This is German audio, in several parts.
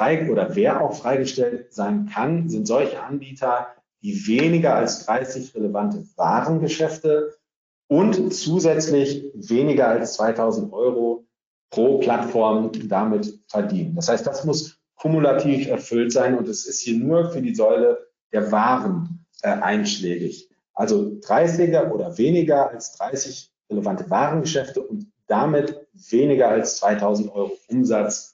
frei oder wer auch freigestellt sein kann, sind solche Anbieter, die weniger als 30 relevante Warengeschäfte und zusätzlich weniger als 2000 Euro pro Plattform damit verdienen. Das heißt, das muss kumulativ erfüllt sein und es ist hier nur für die Säule der Waren äh, einschlägig. Also 30er oder weniger als 30 relevante Warengeschäfte und damit weniger als 2000 Euro Umsatz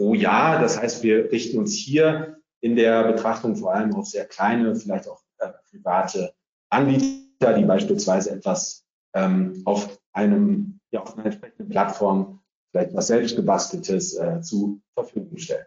pro Jahr. Das heißt, wir richten uns hier in der Betrachtung vor allem auf sehr kleine, vielleicht auch äh, private Anbieter, die beispielsweise etwas ähm, auf einem, ja, auf einer entsprechenden Plattform vielleicht was selbst gebasteltes äh, zur Verfügung stellen.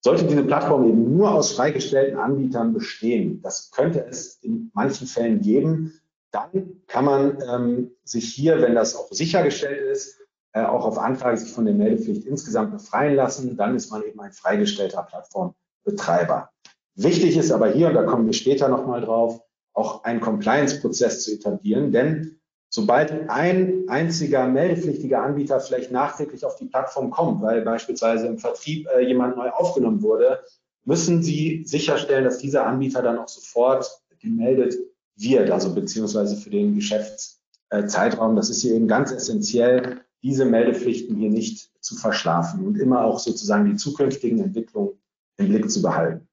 Sollte diese Plattform eben nur aus freigestellten Anbietern bestehen, das könnte es in manchen Fällen geben, dann kann man ähm, sich hier, wenn das auch sichergestellt ist, auch auf Anfrage sich von der Meldepflicht insgesamt befreien lassen. Dann ist man eben ein freigestellter Plattformbetreiber. Wichtig ist aber hier, und da kommen wir später nochmal drauf, auch einen Compliance-Prozess zu etablieren, denn sobald ein einziger meldepflichtiger Anbieter vielleicht nachträglich auf die Plattform kommt, weil beispielsweise im Vertrieb äh, jemand neu aufgenommen wurde, müssen Sie sicherstellen, dass dieser Anbieter dann auch sofort gemeldet wird, also beziehungsweise für den Geschäftszeitraum. Das ist hier eben ganz essentiell, diese Meldepflichten hier nicht zu verschlafen und immer auch sozusagen die zukünftigen Entwicklungen im Blick zu behalten.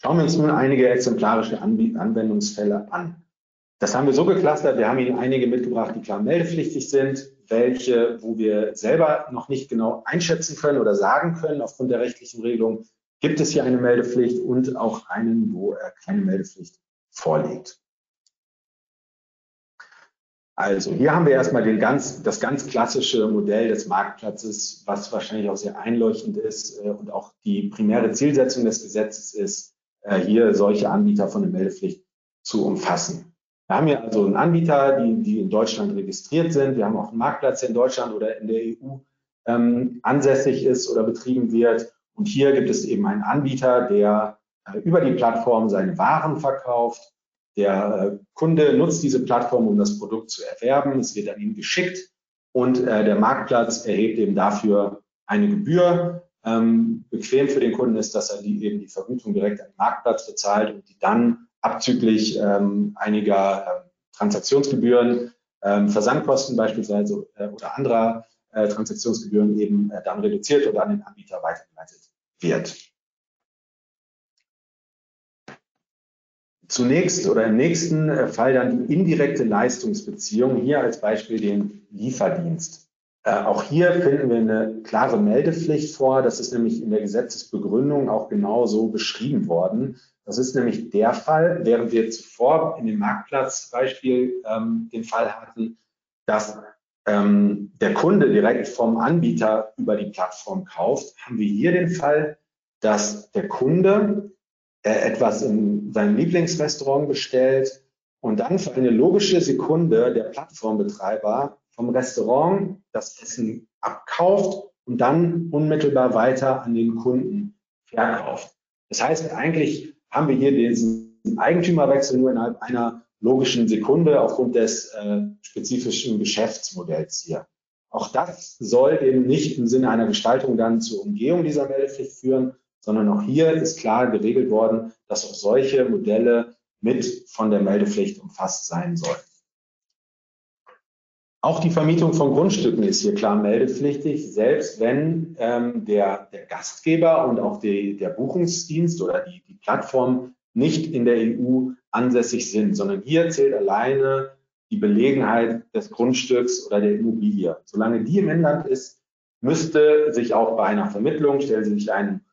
Schauen wir uns nun einige exemplarische Anwendungsfälle an. Das haben wir so geclustert. Wir haben Ihnen einige mitgebracht, die klar meldepflichtig sind, welche, wo wir selber noch nicht genau einschätzen können oder sagen können aufgrund der rechtlichen Regelung, gibt es hier eine Meldepflicht und auch einen, wo keine Meldepflicht vorliegt. Also hier haben wir erstmal den ganz, das ganz klassische Modell des Marktplatzes, was wahrscheinlich auch sehr einleuchtend ist äh, und auch die primäre Zielsetzung des Gesetzes ist, äh, hier solche Anbieter von der Meldepflicht zu umfassen. Wir haben hier also einen Anbieter, die, die in Deutschland registriert sind. Wir haben auch einen Marktplatz, der in Deutschland oder in der EU ähm, ansässig ist oder betrieben wird. Und hier gibt es eben einen Anbieter, der äh, über die Plattform seine Waren verkauft. Der äh, Kunde nutzt diese Plattform, um das Produkt zu erwerben. Es wird an ihn geschickt und äh, der Marktplatz erhebt eben dafür eine Gebühr. Ähm, bequem für den Kunden ist, dass er die, eben die Vergütung direkt an den Marktplatz bezahlt und die dann abzüglich ähm, einiger äh, Transaktionsgebühren, ähm, Versandkosten beispielsweise äh, oder anderer äh, Transaktionsgebühren eben äh, dann reduziert oder an den Anbieter weitergeleitet wird. Zunächst oder im nächsten äh, Fall dann die indirekte Leistungsbeziehung, hier als Beispiel den Lieferdienst. Äh, auch hier finden wir eine klare Meldepflicht vor. Das ist nämlich in der Gesetzesbegründung auch genau so beschrieben worden. Das ist nämlich der Fall, während wir zuvor in dem Marktplatzbeispiel ähm, den Fall hatten, dass ähm, der Kunde direkt vom Anbieter über die Plattform kauft, haben wir hier den Fall, dass der Kunde etwas in seinem Lieblingsrestaurant bestellt und dann für eine logische Sekunde der Plattformbetreiber vom Restaurant das Essen abkauft und dann unmittelbar weiter an den Kunden verkauft. Das heißt, eigentlich haben wir hier diesen Eigentümerwechsel nur innerhalb einer logischen Sekunde aufgrund des äh, spezifischen Geschäftsmodells hier. Auch das soll eben nicht im Sinne einer Gestaltung dann zur Umgehung dieser Meldepflicht führen, sondern auch hier ist klar geregelt worden, dass auch solche Modelle mit von der Meldepflicht umfasst sein sollen. Auch die Vermietung von Grundstücken ist hier klar meldepflichtig, selbst wenn ähm, der, der, Gastgeber und auch die, der Buchungsdienst oder die, die Plattform nicht in der EU ansässig sind, sondern hier zählt alleine die Belegenheit des Grundstücks oder der Immobilie. Solange die im Inland ist, müsste sich auch bei einer Vermittlung, stellen Sie sich einen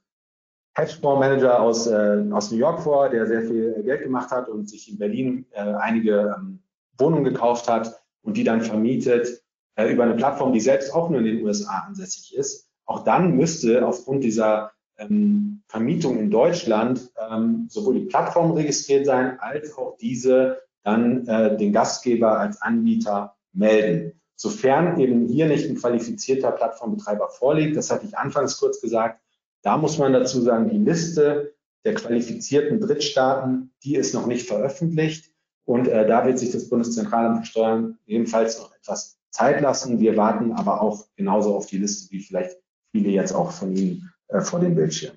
Hedgefondsmanager aus, äh, aus New York vor, der sehr viel Geld gemacht hat und sich in Berlin äh, einige ähm, Wohnungen gekauft hat und die dann vermietet äh, über eine Plattform, die selbst auch nur in den USA ansässig ist. Auch dann müsste aufgrund dieser ähm, Vermietung in Deutschland ähm, sowohl die Plattform registriert sein, als auch diese dann äh, den Gastgeber als Anbieter melden. Sofern eben hier nicht ein qualifizierter Plattformbetreiber vorliegt, das hatte ich anfangs kurz gesagt, da muss man dazu sagen, die Liste der qualifizierten Drittstaaten, die ist noch nicht veröffentlicht. Und äh, da wird sich das Bundeszentralamt für Steuern ebenfalls noch etwas Zeit lassen. Wir warten aber auch genauso auf die Liste wie vielleicht viele jetzt auch von Ihnen äh, vor dem Bildschirm.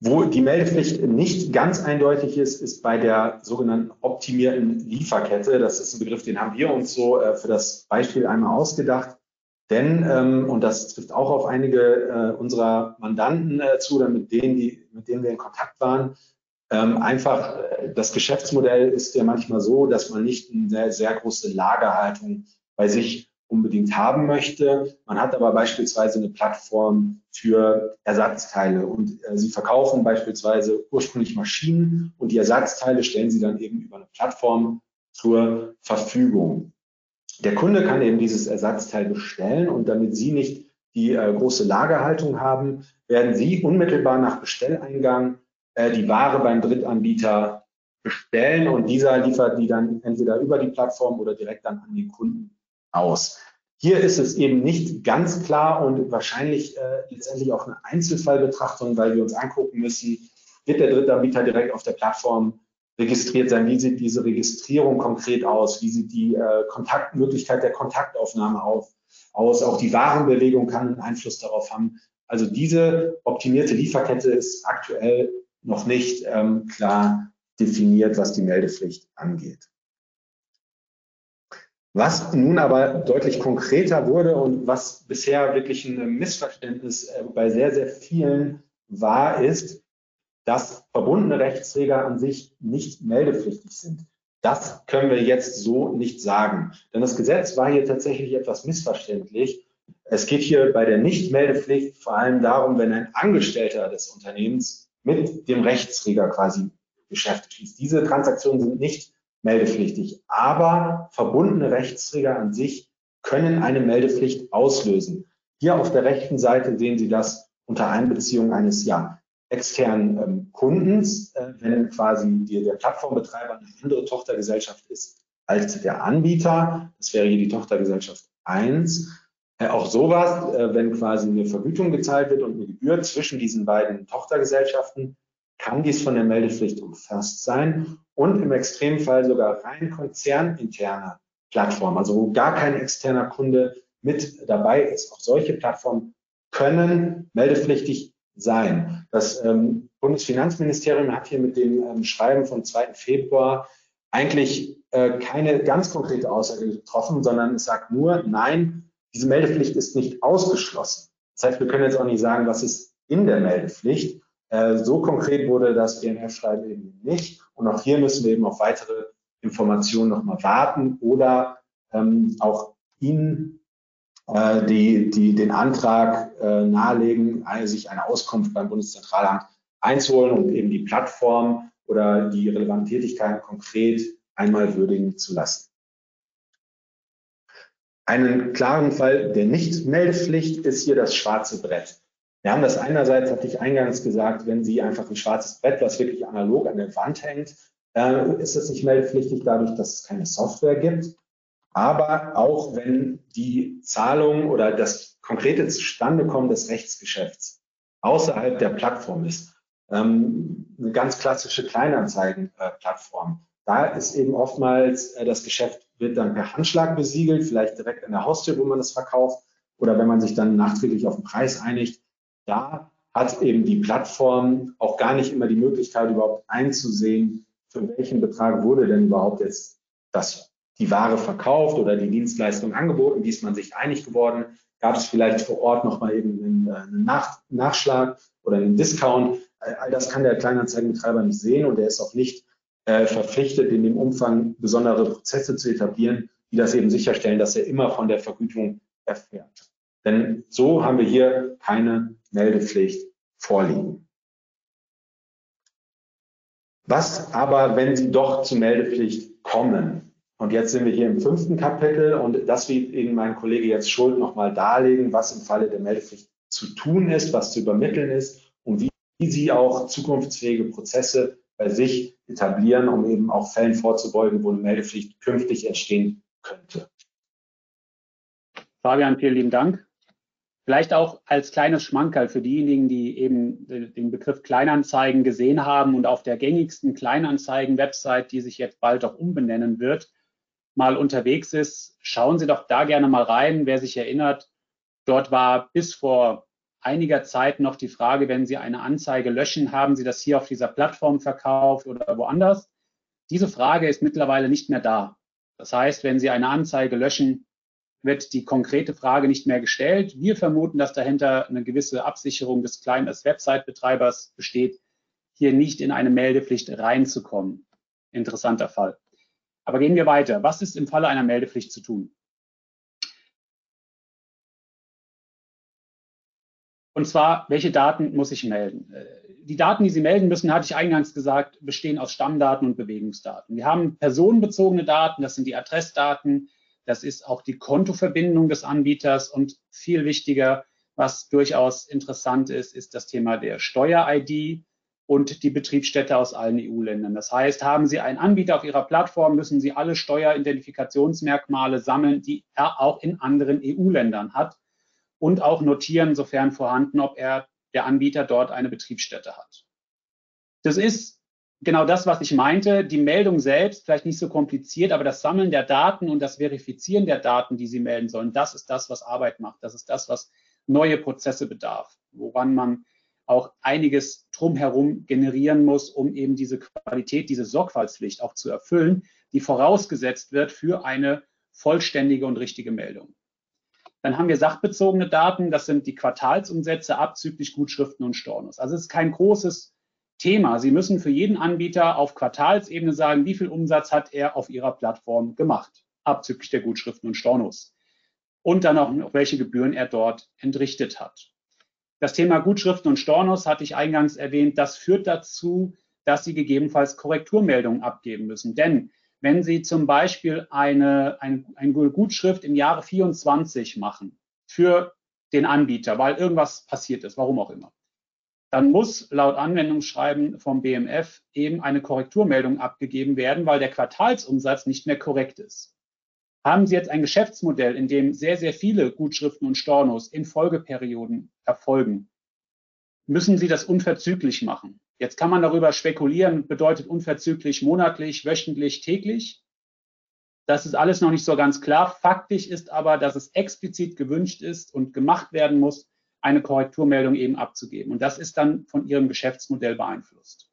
Wo die Meldepflicht nicht ganz eindeutig ist, ist bei der sogenannten optimierten Lieferkette. Das ist ein Begriff, den haben wir uns so äh, für das Beispiel einmal ausgedacht. Denn, ähm, und das trifft auch auf einige äh, unserer Mandanten äh, zu, oder mit denen, die, mit denen wir in Kontakt waren, ähm, einfach äh, das Geschäftsmodell ist ja manchmal so, dass man nicht eine sehr, sehr große Lagerhaltung bei sich unbedingt haben möchte. Man hat aber beispielsweise eine Plattform für Ersatzteile und äh, Sie verkaufen beispielsweise ursprünglich Maschinen und die Ersatzteile stellen Sie dann eben über eine Plattform zur Verfügung. Der Kunde kann eben dieses Ersatzteil bestellen und damit Sie nicht die äh, große Lagerhaltung haben, werden Sie unmittelbar nach Bestelleingang äh, die Ware beim Drittanbieter bestellen und dieser liefert die dann entweder über die Plattform oder direkt dann an den Kunden aus. Hier ist es eben nicht ganz klar und wahrscheinlich äh, letztendlich auch eine Einzelfallbetrachtung, weil wir uns angucken müssen, wird der Drittanbieter direkt auf der Plattform registriert sein? Wie sieht diese Registrierung konkret aus? Wie sieht die äh, Kontaktmöglichkeit der Kontaktaufnahme auf, aus? Auch die Warenbelegung kann einen Einfluss darauf haben. Also diese optimierte Lieferkette ist aktuell noch nicht ähm, klar definiert, was die Meldepflicht angeht. Was nun aber deutlich konkreter wurde und was bisher wirklich ein Missverständnis äh, bei sehr, sehr vielen war, ist, dass verbundene Rechtsträger an sich nicht meldepflichtig sind. Das können wir jetzt so nicht sagen. Denn das Gesetz war hier tatsächlich etwas missverständlich. Es geht hier bei der Nichtmeldepflicht vor allem darum, wenn ein Angestellter des Unternehmens mit dem Rechtsträger quasi Geschäfte schließt. Diese Transaktionen sind nicht meldepflichtig. Aber verbundene Rechtsträger an sich können eine Meldepflicht auslösen. Hier auf der rechten Seite sehen Sie das unter Einbeziehung eines ja, externen ähm, Kundens, äh, wenn quasi die, der Plattformbetreiber eine andere Tochtergesellschaft ist als der Anbieter. Das wäre hier die Tochtergesellschaft 1. Äh, auch sowas, äh, wenn quasi eine Vergütung gezahlt wird und eine Gebühr zwischen diesen beiden Tochtergesellschaften, kann dies von der Meldepflicht umfasst sein und im Extremfall sogar rein konzerninterne Plattformen, also wo gar kein externer Kunde mit dabei ist. Auch solche Plattformen können meldepflichtig sein. Das ähm, Bundesfinanzministerium hat hier mit dem ähm, Schreiben vom 2. Februar eigentlich äh, keine ganz konkrete Aussage getroffen, sondern es sagt nur, nein, diese Meldepflicht ist nicht ausgeschlossen. Das heißt, wir können jetzt auch nicht sagen, was ist in der Meldepflicht. Äh, so konkret wurde das BNF-Schreiben eben nicht. Und auch hier müssen wir eben auf weitere Informationen nochmal warten oder ähm, auch Ihnen äh, die, die den Antrag äh, nahelegen, sich eine Auskunft beim Bundeszentralamt einzuholen und eben die Plattform oder die relevanten Tätigkeiten konkret einmal würdigen zu lassen. Einen klaren Fall der Nichtmeldepflicht ist hier das schwarze Brett. Wir haben das einerseits, hatte ich eingangs gesagt, wenn Sie einfach ein schwarzes Brett, was wirklich analog an der Wand hängt, äh, ist es nicht meldepflichtig dadurch, dass es keine Software gibt. Aber auch wenn die Zahlung oder das konkrete Zustandekommen des Rechtsgeschäfts außerhalb der Plattform ist, ähm, eine ganz klassische Kleinanzeigenplattform. Da ist eben oftmals äh, das Geschäft wird dann per Handschlag besiegelt, vielleicht direkt an der Haustür, wo man es verkauft, oder wenn man sich dann nachträglich auf den Preis einigt, da hat eben die Plattform auch gar nicht immer die Möglichkeit, überhaupt einzusehen, für welchen Betrag wurde denn überhaupt jetzt das, die Ware verkauft oder die Dienstleistung angeboten, wie ist man sich einig geworden, gab es vielleicht vor Ort nochmal eben einen, äh, einen Nach Nachschlag oder einen Discount. All das kann der Kleinanzeigenbetreiber nicht sehen und er ist auch nicht äh, verpflichtet, in dem Umfang besondere Prozesse zu etablieren, die das eben sicherstellen, dass er immer von der Vergütung erfährt. Denn so haben wir hier keine Meldepflicht vorliegen. Was aber, wenn Sie doch zur Meldepflicht kommen? Und jetzt sind wir hier im fünften Kapitel und das wird Ihnen mein Kollege jetzt Schuld nochmal darlegen, was im Falle der Meldepflicht zu tun ist, was zu übermitteln ist und wie, Sie auch zukunftsfähige Prozesse bei sich etablieren, um eben auch Fällen vorzubeugen, wo eine Meldepflicht künftig entstehen könnte. Fabian, vielen lieben Dank. Vielleicht auch als kleines Schmankerl für diejenigen, die eben den Begriff Kleinanzeigen gesehen haben und auf der gängigsten Kleinanzeigen-Website, die sich jetzt bald auch umbenennen wird, mal unterwegs ist, schauen Sie doch da gerne mal rein. Wer sich erinnert, Dort war bis vor einiger Zeit noch die Frage, wenn Sie eine Anzeige löschen, haben Sie das hier auf dieser Plattform verkauft oder woanders? Diese Frage ist mittlerweile nicht mehr da. Das heißt, wenn Sie eine Anzeige löschen, wird die konkrete Frage nicht mehr gestellt. Wir vermuten, dass dahinter eine gewisse Absicherung des kleinen Website-Betreibers besteht, hier nicht in eine Meldepflicht reinzukommen. Interessanter Fall. Aber gehen wir weiter. Was ist im Falle einer Meldepflicht zu tun? Und zwar, welche Daten muss ich melden? Äh, die Daten, die Sie melden müssen, hatte ich eingangs gesagt, bestehen aus Stammdaten und Bewegungsdaten. Wir haben personenbezogene Daten, das sind die Adressdaten, das ist auch die Kontoverbindung des Anbieters und viel wichtiger, was durchaus interessant ist, ist das Thema der Steuer-ID und die Betriebsstätte aus allen EU-Ländern. Das heißt, haben Sie einen Anbieter auf Ihrer Plattform, müssen Sie alle Steueridentifikationsmerkmale sammeln, die er auch in anderen EU-Ländern hat und auch notieren, sofern vorhanden, ob er der Anbieter dort eine Betriebsstätte hat. Das ist genau das, was ich meinte. Die Meldung selbst, vielleicht nicht so kompliziert, aber das Sammeln der Daten und das Verifizieren der Daten, die Sie melden sollen, das ist das, was Arbeit macht. Das ist das, was neue Prozesse bedarf, woran man auch einiges drumherum generieren muss, um eben diese Qualität, diese Sorgfaltspflicht auch zu erfüllen, die vorausgesetzt wird für eine vollständige und richtige Meldung. Dann haben wir sachbezogene Daten, das sind die Quartalsumsätze abzüglich Gutschriften und Stornos. Also es ist kein großes Thema. Sie müssen für jeden Anbieter auf Quartalsebene sagen, wie viel Umsatz hat er auf Ihrer Plattform gemacht, abzüglich der Gutschriften und Stornos. Und dann auch, welche Gebühren er dort entrichtet hat. Das Thema Gutschriften und Stornos hatte ich eingangs erwähnt. Das führt dazu, dass Sie gegebenenfalls Korrekturmeldungen abgeben müssen. Denn wenn Sie zum Beispiel eine, eine, eine Gutschrift im Jahre 24 machen für den Anbieter, weil irgendwas passiert ist, warum auch immer, dann muss laut Anwendungsschreiben vom BMF eben eine Korrekturmeldung abgegeben werden, weil der Quartalsumsatz nicht mehr korrekt ist. Haben Sie jetzt ein Geschäftsmodell, in dem sehr, sehr viele Gutschriften und Stornos in Folgeperioden erfolgen, müssen Sie das unverzüglich machen. Jetzt kann man darüber spekulieren, bedeutet unverzüglich monatlich, wöchentlich, täglich. Das ist alles noch nicht so ganz klar. Faktisch ist aber, dass es explizit gewünscht ist und gemacht werden muss, eine Korrekturmeldung eben abzugeben. Und das ist dann von Ihrem Geschäftsmodell beeinflusst.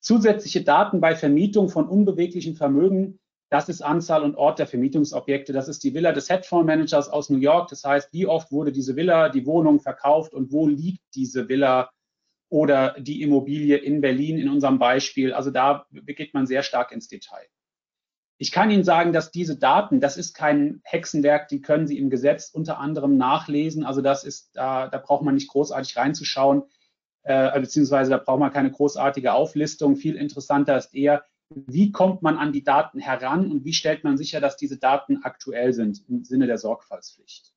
Zusätzliche Daten bei Vermietung von unbeweglichen Vermögen, das ist Anzahl und Ort der Vermietungsobjekte. Das ist die Villa des Headphone-Managers aus New York. Das heißt, wie oft wurde diese Villa, die Wohnung verkauft und wo liegt diese Villa oder die Immobilie in Berlin in unserem Beispiel. Also da geht man sehr stark ins Detail. Ich kann Ihnen sagen, dass diese Daten, das ist kein Hexenwerk, die können Sie im Gesetz unter anderem nachlesen. Also das ist, da, da braucht man nicht großartig reinzuschauen, äh, beziehungsweise da braucht man keine großartige Auflistung. Viel interessanter ist eher, wie kommt man an die Daten heran und wie stellt man sicher, dass diese Daten aktuell sind im Sinne der Sorgfaltspflicht.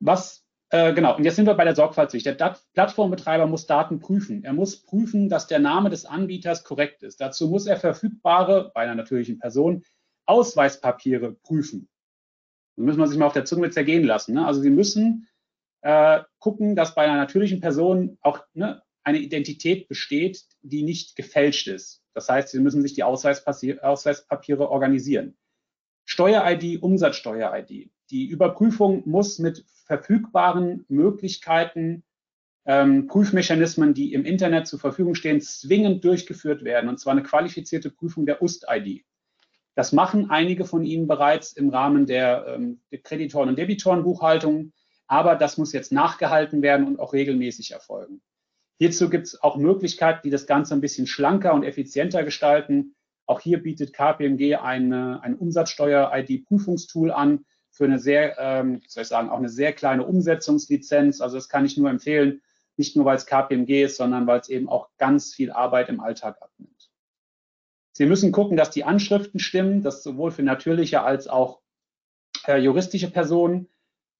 Was, äh, genau, und jetzt sind wir bei der Sorgfaltspflicht. Der Dat Plattformbetreiber muss Daten prüfen. Er muss prüfen, dass der Name des Anbieters korrekt ist. Dazu muss er verfügbare, bei einer natürlichen Person, Ausweispapiere prüfen. Das müssen wir sich mal auf der Zunge zergehen lassen. Ne? Also Sie müssen äh, gucken, dass bei einer natürlichen Person auch ne, eine Identität besteht, die nicht gefälscht ist. Das heißt, Sie müssen sich die Ausweispapiere organisieren. Steuer-ID, Umsatzsteuer-ID. Die Überprüfung muss mit verfügbaren Möglichkeiten, ähm, Prüfmechanismen, die im Internet zur Verfügung stehen, zwingend durchgeführt werden, und zwar eine qualifizierte Prüfung der UST-ID. Das machen einige von Ihnen bereits im Rahmen der, ähm, der Kreditoren- und Debitorenbuchhaltung, aber das muss jetzt nachgehalten werden und auch regelmäßig erfolgen. Hierzu gibt es auch Möglichkeiten, die das Ganze ein bisschen schlanker und effizienter gestalten. Auch hier bietet KPMG eine, ein Umsatzsteuer-ID-Prüfungstool an, für eine sehr, ähm, soll ich sagen, auch eine sehr kleine Umsetzungslizenz. Also das kann ich nur empfehlen, nicht nur weil es KPMG ist, sondern weil es eben auch ganz viel Arbeit im Alltag abnimmt. Sie müssen gucken, dass die Anschriften stimmen, das sowohl für natürliche als auch äh, juristische Personen.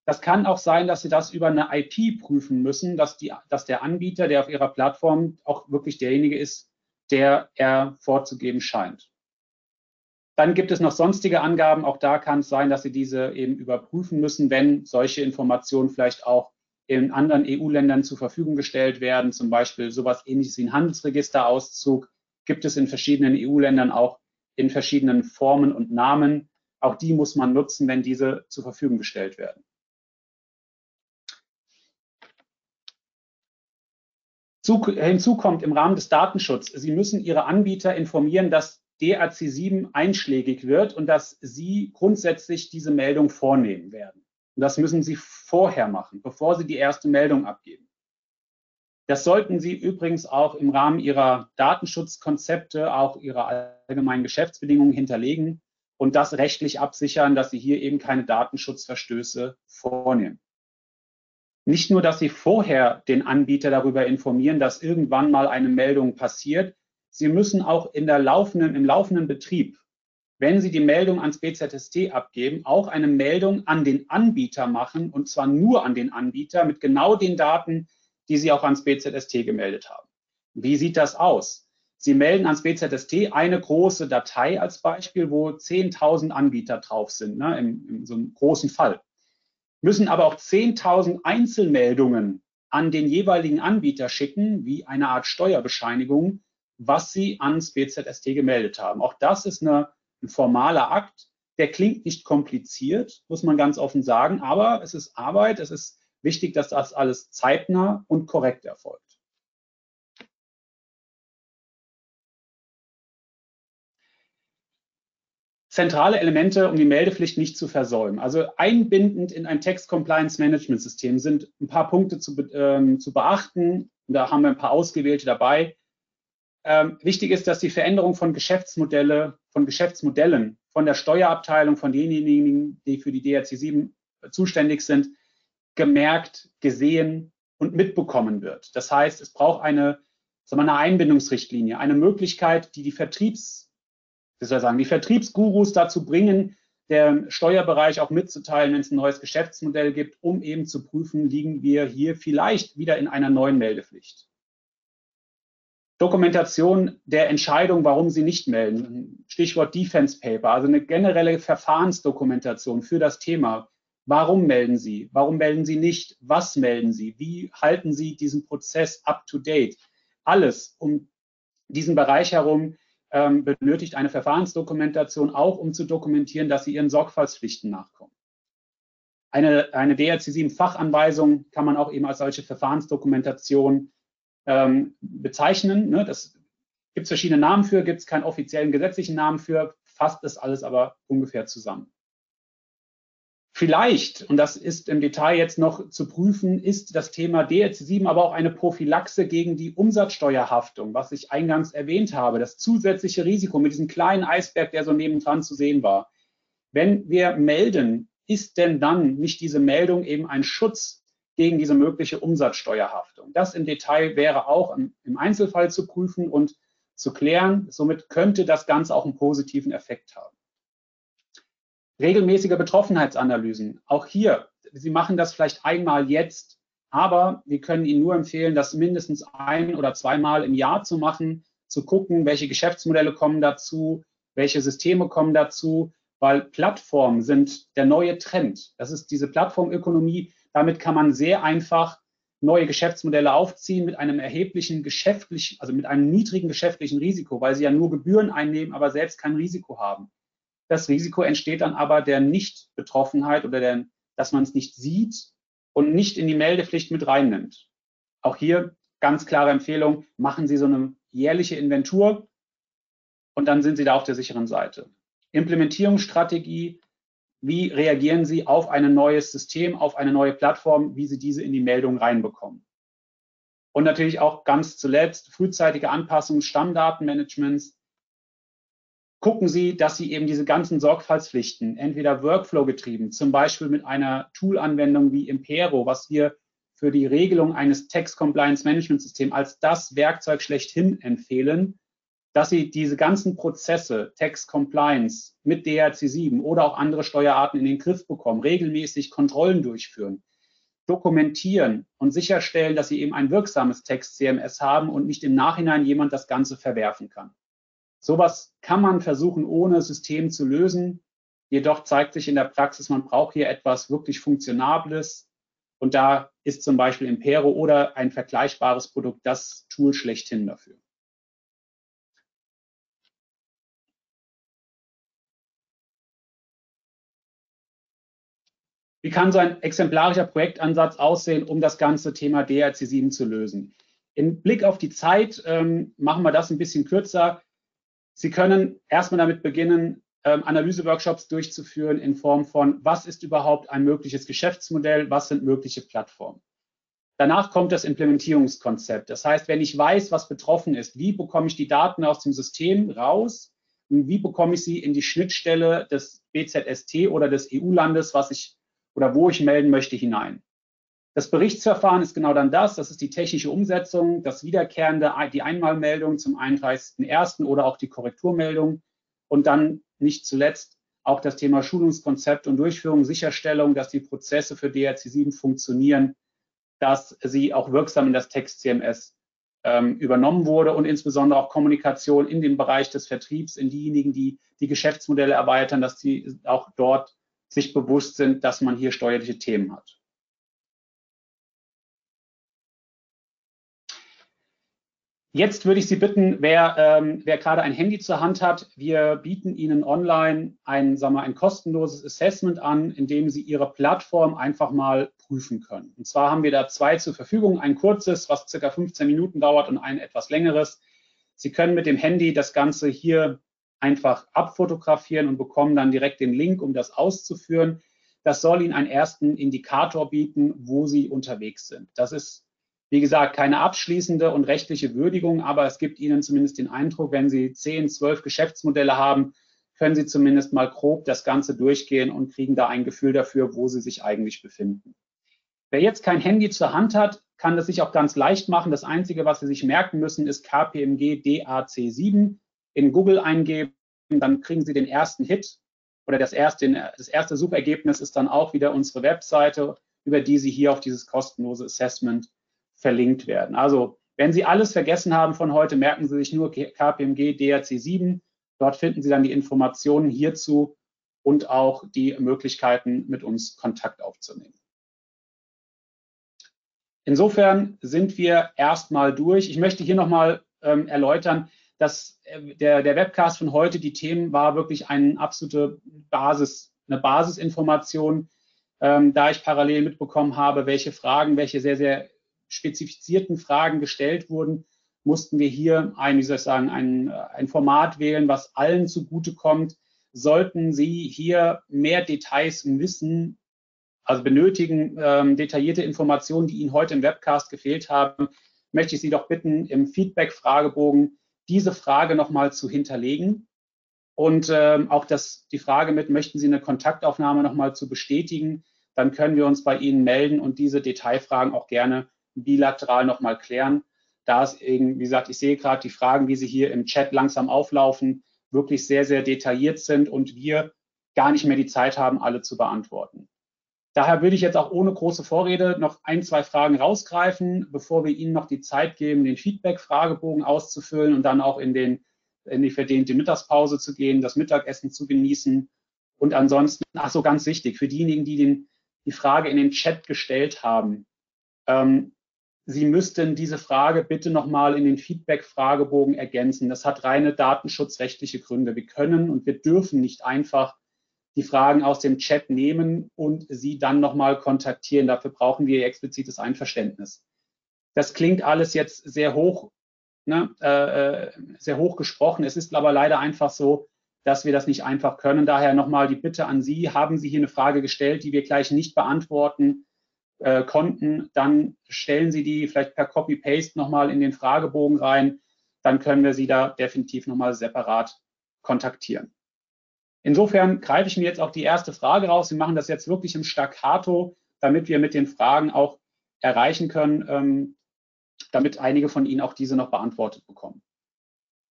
Das kann auch sein, dass Sie das über eine IP prüfen müssen, dass, die, dass der Anbieter, der auf Ihrer Plattform auch wirklich derjenige ist, der er vorzugeben scheint. Dann gibt es noch sonstige Angaben. Auch da kann es sein, dass Sie diese eben überprüfen müssen, wenn solche Informationen vielleicht auch in anderen EU-Ländern zur Verfügung gestellt werden. Zum Beispiel sowas ähnliches wie ein Handelsregisterauszug gibt es in verschiedenen EU-Ländern auch in verschiedenen Formen und Namen. Auch die muss man nutzen, wenn diese zur Verfügung gestellt werden. Hinzu kommt im Rahmen des Datenschutzes, Sie müssen Ihre Anbieter informieren, dass DRC7 einschlägig wird und dass Sie grundsätzlich diese Meldung vornehmen werden. Und das müssen Sie vorher machen, bevor Sie die erste Meldung abgeben. Das sollten Sie übrigens auch im Rahmen Ihrer Datenschutzkonzepte, auch Ihrer allgemeinen Geschäftsbedingungen hinterlegen und das rechtlich absichern, dass Sie hier eben keine Datenschutzverstöße vornehmen. Nicht nur, dass Sie vorher den Anbieter darüber informieren, dass irgendwann mal eine Meldung passiert, Sie müssen auch in der laufenden, im laufenden Betrieb, wenn Sie die Meldung ans BZST abgeben, auch eine Meldung an den Anbieter machen und zwar nur an den Anbieter mit genau den Daten, die Sie auch ans BZST gemeldet haben. Wie sieht das aus? Sie melden ans BZST eine große Datei als Beispiel, wo 10.000 Anbieter drauf sind, ne, in, in so einem großen Fall. Müssen aber auch 10.000 Einzelmeldungen an den jeweiligen Anbieter schicken, wie eine Art Steuerbescheinigung, was Sie ans BZST gemeldet haben. Auch das ist eine, ein formaler Akt. Der klingt nicht kompliziert, muss man ganz offen sagen, aber es ist Arbeit, es ist Wichtig, dass das alles zeitnah und korrekt erfolgt. Zentrale Elemente, um die Meldepflicht nicht zu versäumen. Also einbindend in ein Text Compliance Management System sind ein paar Punkte zu, ähm, zu beachten. Da haben wir ein paar ausgewählte dabei. Ähm, wichtig ist, dass die Veränderung von Geschäftsmodelle, von Geschäftsmodellen, von der Steuerabteilung, von denjenigen, die für die DRC 7 zuständig sind, gemerkt, gesehen und mitbekommen wird. Das heißt, es braucht eine, sagen wir, eine Einbindungsrichtlinie, eine Möglichkeit, die die Vertriebs, wie soll ich sagen, die Vertriebsgurus dazu bringen, der Steuerbereich auch mitzuteilen, wenn es ein neues Geschäftsmodell gibt, um eben zu prüfen, liegen wir hier vielleicht wieder in einer neuen Meldepflicht. Dokumentation der Entscheidung, warum Sie nicht melden. Stichwort Defense Paper, also eine generelle Verfahrensdokumentation für das Thema. Warum melden Sie? Warum melden Sie nicht? Was melden Sie? Wie halten Sie diesen Prozess up to date? Alles um diesen Bereich herum ähm, benötigt eine Verfahrensdokumentation auch, um zu dokumentieren, dass Sie Ihren Sorgfaltspflichten nachkommen. Eine, eine DRC7-Fachanweisung kann man auch eben als solche Verfahrensdokumentation ähm, bezeichnen. Ne? Das gibt es verschiedene Namen für, gibt es keinen offiziellen gesetzlichen Namen für, fasst das alles aber ungefähr zusammen. Vielleicht, und das ist im Detail jetzt noch zu prüfen, ist das Thema DRC7 aber auch eine Prophylaxe gegen die Umsatzsteuerhaftung, was ich eingangs erwähnt habe, das zusätzliche Risiko mit diesem kleinen Eisberg, der so nebendran zu sehen war. Wenn wir melden, ist denn dann nicht diese Meldung eben ein Schutz gegen diese mögliche Umsatzsteuerhaftung? Das im Detail wäre auch im Einzelfall zu prüfen und zu klären. Somit könnte das Ganze auch einen positiven Effekt haben regelmäßige Betroffenheitsanalysen. Auch hier, Sie machen das vielleicht einmal jetzt, aber wir können Ihnen nur empfehlen, das mindestens ein oder zweimal im Jahr zu machen, zu gucken, welche Geschäftsmodelle kommen dazu, welche Systeme kommen dazu, weil Plattformen sind der neue Trend. Das ist diese Plattformökonomie. Damit kann man sehr einfach neue Geschäftsmodelle aufziehen mit einem erheblichen geschäftlichen, also mit einem niedrigen geschäftlichen Risiko, weil sie ja nur Gebühren einnehmen, aber selbst kein Risiko haben. Das Risiko entsteht dann aber der Nicht-Betroffenheit oder der, dass man es nicht sieht und nicht in die Meldepflicht mit reinnimmt. Auch hier ganz klare Empfehlung, machen Sie so eine jährliche Inventur und dann sind Sie da auf der sicheren Seite. Implementierungsstrategie, wie reagieren Sie auf ein neues System, auf eine neue Plattform, wie Sie diese in die Meldung reinbekommen. Und natürlich auch ganz zuletzt frühzeitige Anpassung Stammdatenmanagements, gucken Sie, dass Sie eben diese ganzen Sorgfaltspflichten entweder Workflow getrieben, zum Beispiel mit einer Toolanwendung wie Impero, was wir für die Regelung eines Text Compliance Management System als das Werkzeug schlechthin empfehlen, dass Sie diese ganzen Prozesse, Text Compliance mit DRC7 oder auch andere Steuerarten in den Griff bekommen, regelmäßig Kontrollen durchführen, dokumentieren und sicherstellen, dass Sie eben ein wirksames Text CMS haben und nicht im Nachhinein jemand das Ganze verwerfen kann. Sowas kann man versuchen, ohne System zu lösen. Jedoch zeigt sich in der Praxis, man braucht hier etwas wirklich Funktionables. Und da ist zum Beispiel Impero oder ein vergleichbares Produkt das Tool schlechthin dafür. Wie kann so ein exemplarischer Projektansatz aussehen, um das ganze Thema DRC7 zu lösen? Im Blick auf die Zeit ähm, machen wir das ein bisschen kürzer. Sie können erstmal damit beginnen, ähm, Analyseworkshops durchzuführen in Form von, was ist überhaupt ein mögliches Geschäftsmodell, was sind mögliche Plattformen. Danach kommt das Implementierungskonzept. Das heißt, wenn ich weiß, was betroffen ist, wie bekomme ich die Daten aus dem System raus und wie bekomme ich sie in die Schnittstelle des BZST oder des EU-Landes, was ich oder wo ich melden möchte, hinein. Das Berichtsverfahren ist genau dann das, das ist die technische Umsetzung, das wiederkehrende, die Einmalmeldung zum 31.01. oder auch die Korrekturmeldung und dann nicht zuletzt auch das Thema Schulungskonzept und Durchführung, Sicherstellung, dass die Prozesse für DRC7 funktionieren, dass sie auch wirksam in das Text-CMS ähm, übernommen wurde und insbesondere auch Kommunikation in dem Bereich des Vertriebs, in diejenigen, die die Geschäftsmodelle erweitern, dass sie auch dort sich bewusst sind, dass man hier steuerliche Themen hat. Jetzt würde ich Sie bitten, wer, ähm, wer gerade ein Handy zur Hand hat, wir bieten Ihnen online ein, sagen wir, ein kostenloses Assessment an, in dem Sie Ihre Plattform einfach mal prüfen können. Und zwar haben wir da zwei zur Verfügung, ein kurzes, was circa 15 Minuten dauert und ein etwas längeres. Sie können mit dem Handy das Ganze hier einfach abfotografieren und bekommen dann direkt den Link, um das auszuführen. Das soll Ihnen einen ersten Indikator bieten, wo Sie unterwegs sind. Das ist wie gesagt, keine abschließende und rechtliche Würdigung, aber es gibt Ihnen zumindest den Eindruck, wenn Sie zehn, zwölf Geschäftsmodelle haben, können Sie zumindest mal grob das Ganze durchgehen und kriegen da ein Gefühl dafür, wo Sie sich eigentlich befinden. Wer jetzt kein Handy zur Hand hat, kann das sich auch ganz leicht machen. Das Einzige, was Sie sich merken müssen, ist KPMG DAC7 in Google eingeben. Dann kriegen Sie den ersten Hit oder das erste, das erste Suchergebnis ist dann auch wieder unsere Webseite, über die Sie hier auf dieses kostenlose Assessment verlinkt werden. Also wenn Sie alles vergessen haben von heute, merken Sie sich nur KPMG DRC7. Dort finden Sie dann die Informationen hierzu und auch die Möglichkeiten, mit uns Kontakt aufzunehmen. Insofern sind wir erstmal durch. Ich möchte hier nochmal ähm, erläutern, dass äh, der, der Webcast von heute, die Themen war wirklich eine absolute Basis, eine Basisinformation, ähm, da ich parallel mitbekommen habe, welche Fragen, welche sehr, sehr spezifizierten Fragen gestellt wurden, mussten wir hier ein, wie soll ich sagen, ein, ein Format wählen, was allen zugutekommt. Sollten Sie hier mehr Details wissen, also benötigen ähm, detaillierte Informationen, die Ihnen heute im Webcast gefehlt haben, möchte ich Sie doch bitten, im Feedback-Fragebogen diese Frage nochmal zu hinterlegen. Und ähm, auch das, die Frage mit, möchten Sie eine Kontaktaufnahme nochmal zu bestätigen? Dann können wir uns bei Ihnen melden und diese Detailfragen auch gerne bilateral nochmal klären. Da ist eben, wie gesagt, ich sehe gerade die Fragen, wie sie hier im Chat langsam auflaufen, wirklich sehr, sehr detailliert sind und wir gar nicht mehr die Zeit haben, alle zu beantworten. Daher würde ich jetzt auch ohne große Vorrede noch ein, zwei Fragen rausgreifen, bevor wir Ihnen noch die Zeit geben, den Feedback-Fragebogen auszufüllen und dann auch in, den, in die verdehnte Mittagspause zu gehen, das Mittagessen zu genießen. Und ansonsten, ach so ganz wichtig, für diejenigen, die den, die Frage in den Chat gestellt haben, ähm, Sie müssten diese Frage bitte nochmal in den Feedback-Fragebogen ergänzen. Das hat reine datenschutzrechtliche Gründe. Wir können und wir dürfen nicht einfach die Fragen aus dem Chat nehmen und sie dann nochmal kontaktieren. Dafür brauchen wir explizites Einverständnis. Das klingt alles jetzt sehr hoch, ne, äh, äh sehr hoch gesprochen. Es ist aber leider einfach so, dass wir das nicht einfach können. Daher nochmal die Bitte an Sie. Haben Sie hier eine Frage gestellt, die wir gleich nicht beantworten? Äh, Konten, dann stellen Sie die vielleicht per Copy-Paste nochmal in den Fragebogen rein. Dann können wir Sie da definitiv nochmal separat kontaktieren. Insofern greife ich mir jetzt auch die erste Frage raus. Wir machen das jetzt wirklich im Staccato, damit wir mit den Fragen auch erreichen können, ähm, damit einige von Ihnen auch diese noch beantwortet bekommen.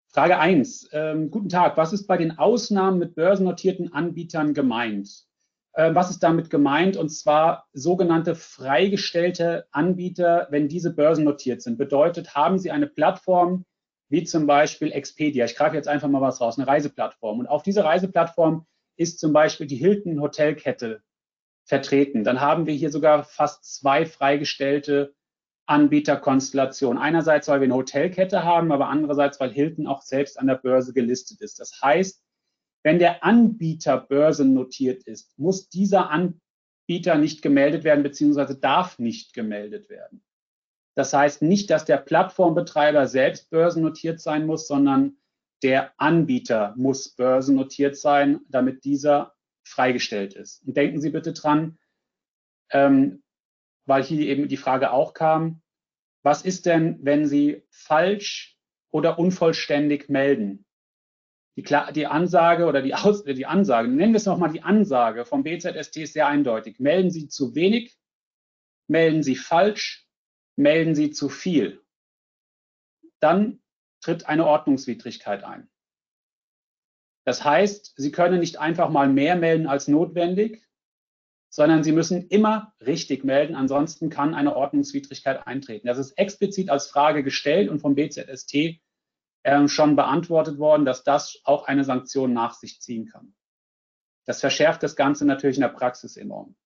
Frage 1. Ähm, guten Tag. Was ist bei den Ausnahmen mit börsennotierten Anbietern gemeint? Äh, was ist damit gemeint? Und zwar sogenannte freigestellte Anbieter, wenn diese börsennotiert sind. Bedeutet, haben Sie eine Plattform wie zum Beispiel Expedia. Ich greife jetzt einfach mal was raus, eine Reiseplattform. Und auf dieser Reiseplattform ist zum Beispiel die Hilton Hotelkette vertreten. Dann haben wir hier sogar fast zwei freigestellte Anbieterkonstellationen. Einerseits, weil wir eine Hotelkette haben, aber andererseits, weil Hilton auch selbst an der Börse gelistet ist. Das heißt, wenn der Anbieter börsennotiert ist, muss dieser An Anbieter nicht gemeldet werden, beziehungsweise darf nicht gemeldet werden. Das heißt nicht, dass der Plattformbetreiber selbst börsennotiert sein muss, sondern der Anbieter muss börsennotiert sein, damit dieser freigestellt ist. Und denken Sie bitte dran, ähm, weil hier eben die Frage auch kam, was ist denn, wenn Sie falsch oder unvollständig melden? Die, die Ansage oder die, Aus die Ansage, nennen wir es nochmal die Ansage vom BZST ist sehr eindeutig. Melden Sie zu wenig, melden Sie falsch, melden Sie zu viel. Dann tritt eine Ordnungswidrigkeit ein. Das heißt, Sie können nicht einfach mal mehr melden als notwendig, sondern Sie müssen immer richtig melden, ansonsten kann eine Ordnungswidrigkeit eintreten. Das ist explizit als Frage gestellt und vom BZST äh, schon beantwortet worden, dass das auch eine Sanktion nach sich ziehen kann. Das verschärft das Ganze natürlich in der Praxis enorm.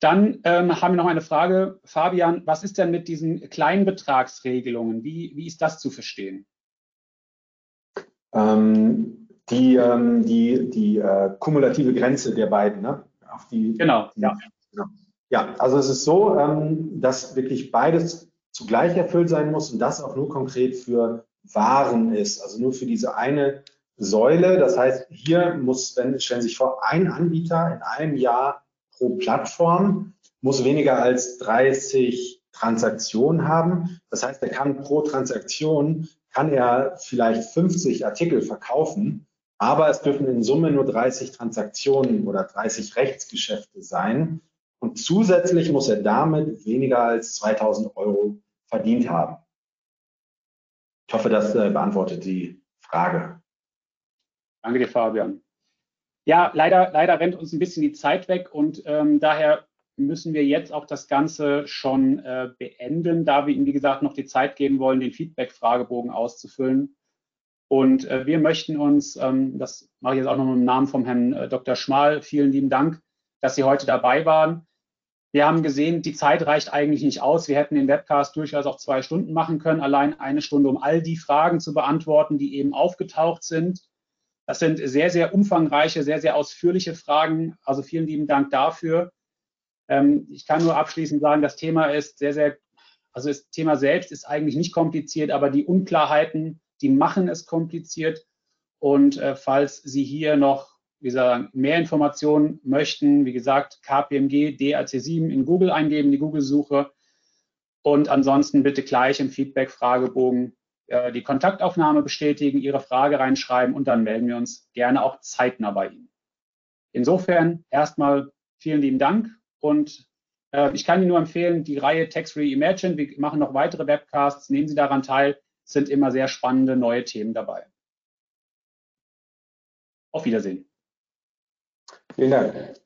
Dann ähm, haben wir noch eine Frage, Fabian, was ist denn mit diesen Kleinbetragsregelungen? Wie, wie ist das zu verstehen? Ähm, die ähm, die, die äh, kumulative Grenze der beiden, ne? Auf die, genau, ja. Genau. Ja, also es ist so, ähm, dass wirklich beides zugleich erfüllt sein muss und das auch nur konkret für Waren ist, also nur für diese eine Säule. Das heißt, hier muss, wenn, stellen Sie sich vor, ein Anbieter in einem Jahr pro Plattform muss weniger als 30 Transaktionen haben. Das heißt, er kann pro Transaktion kann er vielleicht 50 Artikel verkaufen, aber es dürfen in Summe nur 30 Transaktionen oder 30 Rechtsgeschäfte sein. Und zusätzlich muss er damit weniger als 2000 Euro verdient haben. Ich hoffe, das äh, beantwortet die Frage. Danke dir, Fabian. Ja, leider, leider rennt uns ein bisschen die Zeit weg und ähm, daher müssen wir jetzt auch das Ganze schon äh, beenden, da wir Ihnen, wie gesagt, noch die Zeit geben wollen, den Feedback-Fragebogen auszufüllen. Und äh, wir möchten uns, ähm, das mache ich jetzt auch noch im Namen vom Herrn äh, Dr. Schmal, vielen lieben Dank, dass Sie heute dabei waren. Wir haben gesehen, die Zeit reicht eigentlich nicht aus. Wir hätten den Webcast durchaus auch zwei Stunden machen können, allein eine Stunde, um all die Fragen zu beantworten, die eben aufgetaucht sind. Das sind sehr, sehr umfangreiche, sehr, sehr ausführliche Fragen. Also vielen lieben Dank dafür. Ähm, ich kann nur abschließend sagen, das Thema ist sehr, sehr, also das Thema selbst ist eigentlich nicht kompliziert, aber die Unklarheiten, die machen es kompliziert. Und äh, falls Sie hier noch wie gesagt, mehr Informationen möchten, wie gesagt, KPMG DAC7 in Google eingeben, die Google-Suche. Und ansonsten bitte gleich im Feedback-Fragebogen äh, die Kontaktaufnahme bestätigen, Ihre Frage reinschreiben und dann melden wir uns gerne auch zeitnah bei Ihnen. Insofern erstmal vielen lieben Dank und äh, ich kann Ihnen nur empfehlen, die Reihe Tax-Free Imagine, wir machen noch weitere Webcasts, nehmen Sie daran teil, es sind immer sehr spannende neue Themen dabei. Auf Wiedersehen. Vielen Dank.